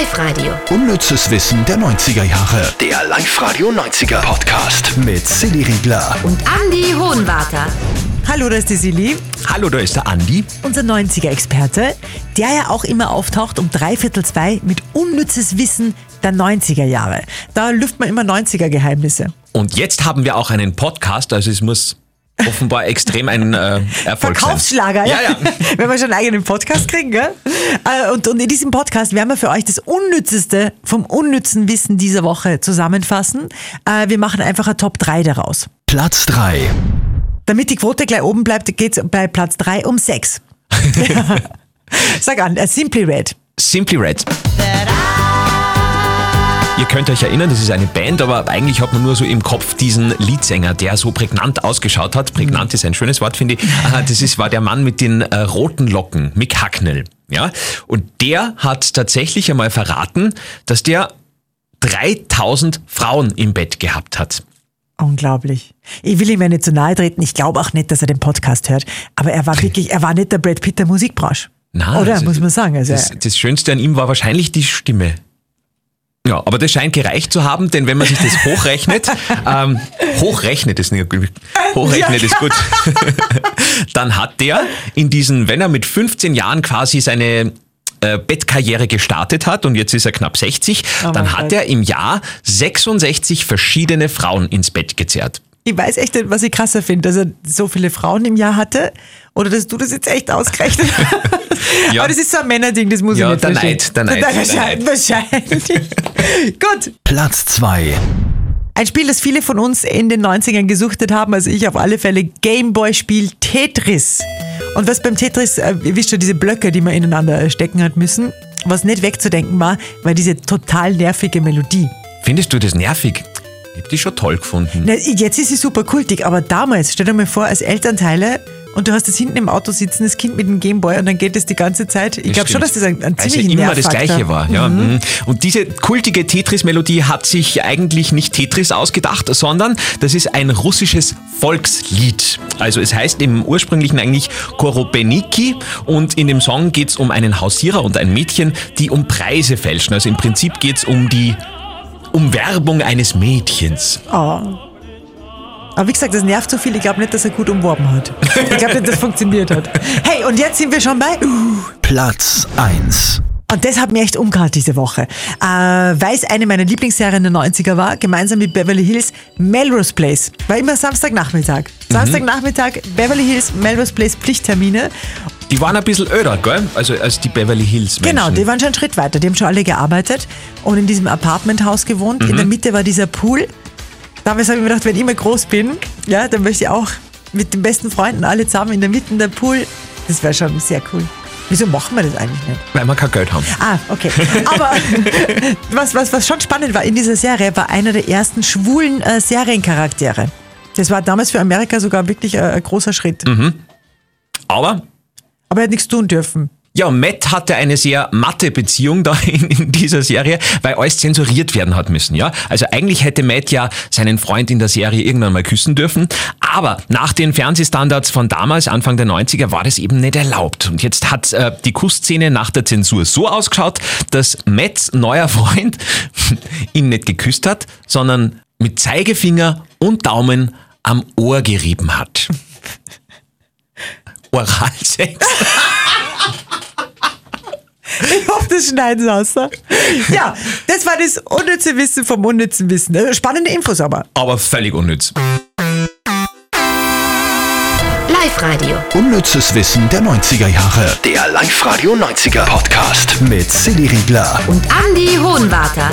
Live-Radio. Unnützes Wissen der 90er Jahre. Der Live-Radio 90er Podcast mit Silly Riegler. Und Andy Hohenwarter. Hallo, da ist die Silly, Hallo, da ist der Andi. unser 90er-Experte, der ja auch immer auftaucht um dreiviertel zwei mit unnützes Wissen der 90er Jahre. Da lüft man immer 90er-Geheimnisse. Und jetzt haben wir auch einen Podcast, also es muss offenbar extrem ein äh, Erfolg Verkaufsschlager, sein. Ja, ja. Wenn wir schon einen eigenen Podcast kriegen, gell? Äh, Und, und in diesem Podcast werden wir für euch das Unnützeste vom unnützen Wissen dieser Woche zusammenfassen. Äh, Wir machen einfach eine Top 3 daraus. Platz 3. Damit die Quote gleich oben bleibt, geht es bei Platz 3 um 6. Sag an, äh, Simply Red. Simply Red. Ihr könnt euch erinnern, das ist eine Band, aber eigentlich hat man nur so im Kopf diesen Leadsänger, der so prägnant ausgeschaut hat. Prägnant ist ein schönes Wort, finde ich. Aha, Das ist, war der Mann mit den äh, roten Locken, Mick Hacknell. Ja? Und der hat tatsächlich einmal verraten, dass der 3000 Frauen im Bett gehabt hat. Unglaublich. Ich will ihm ja nicht zu nahe treten. Ich glaube auch nicht, dass er den Podcast hört. Aber er war wirklich, er war nicht der Brad Pitt der Musikbranche. Na, Oder, also muss man sagen. Also, Das, das Schönste an ihm war wahrscheinlich die Stimme. Ja, aber das scheint gereicht zu haben, denn wenn man sich das hochrechnet, ähm, hochrechnet ist nicht gut, hochrechnet ist gut, dann hat der in diesen, wenn er mit 15 Jahren quasi seine äh, Bettkarriere gestartet hat und jetzt ist er knapp 60, Oh dann hat Gott. er im Jahr 66 verschiedene Frauen ins Bett gezerrt. Ich weiß echt nicht, was ich krasser finde, dass er so viele Frauen im Jahr hatte oder dass du das jetzt echt ausgerechnet hast. Ja. Aber das ist so ein Männerding, das muss Ja, ich nicht der. Neid, der Neid, der Wahrscheinlich. wahrscheinlich. Gut. Platz 2. Ein Spiel, das viele von uns in den 90ern gesuchtet haben, also ich auf alle Fälle, Gameboy-Spiel Tetris. Und was beim Tetris, äh, ihr wisst schon, diese Blöcke, die man ineinander stecken hat müssen, was nicht wegzudenken war, war diese total nervige Melodie. Findest du das nervig? Ich hab die schon toll gefunden. Na, jetzt ist sie super kultig, aber damals, stell dir mal vor, als Elternteile und du hast das hinten im Auto sitzen, das Kind mit dem Gameboy und dann geht es die ganze Zeit. Ich glaube schon, dass das ein, ein also ziemlich immer das Gleiche war. Ja. mhm. Und diese kultige Tetris-Melodie hat sich eigentlich nicht Tetris ausgedacht, sondern das ist ein russisches Volkslied. Also es heißt im ursprünglichen eigentlich Korobeniki und in dem Song geht es um einen Hausierer und ein Mädchen, die um Preise fälschen. Also im Prinzip geht es um die Umwerbung eines Mädchens. Aber wie gesagt, das nervt so viel, ich glaube nicht, dass er gut umworben hat. Ich glaube nicht, dass das funktioniert hat. Hey, und jetzt sind wir schon bei... Platz 1. Und das hat mir echt umgehauen diese Woche. Äh, Weil es eine meiner Lieblingsserien der 90er war, gemeinsam mit Beverly Hills, Melrose Place. War immer Samstagnachmittag. Samstagnachmittag, Beverly Hills, Melrose Place Pflichttermine. Die waren ein bisschen öder, gell? Also als die Beverly Hills Menschen. Genau, die waren schon einen Schritt weiter. Die haben schon alle gearbeitet und in diesem Apartmenthaus gewohnt. In Mhm. der Mitte war dieser Pool. Damals habe ich mir gedacht, wenn ich mal groß bin, ja, dann möchte ich auch mit den besten Freunden alle zusammen in der Mitte der Pool. Das wäre schon sehr cool. Wieso machen wir das eigentlich nicht? Weil wir kein Geld haben. Ah, okay. Aber was, was, was schon spannend war in dieser Serie, war einer der ersten schwulen äh, Seriencharaktere. Das war damals für Amerika sogar wirklich äh, ein großer Schritt. Aber Aber er hat nichts tun dürfen. Ja, Matt hatte eine sehr matte Beziehung da in, in dieser Serie, weil alles zensuriert werden hat müssen, ja. Also eigentlich hätte Matt ja seinen Freund in der Serie irgendwann mal küssen dürfen, aber nach den Fernsehstandards von damals, Anfang der 90er, war das eben nicht erlaubt. Und jetzt hat äh, die Kussszene nach der Zensur so ausgeschaut, dass Matts neuer Freund ihn nicht geküsst hat, sondern mit Zeigefinger und Daumen am Ohr gerieben hat. Oralsex. Ich hoffe, das schneiden sie aus. ne? Ja, das war das unnütze Wissen vom unnützen Wissen. Äh, Spannende Infos aber. aber völlig unnütz. Live-Radio. Unnützes Wissen der 90er Jahre. Der Live-Radio 90er Podcast mit Silly Riegler. Und Andy Hohenwarter.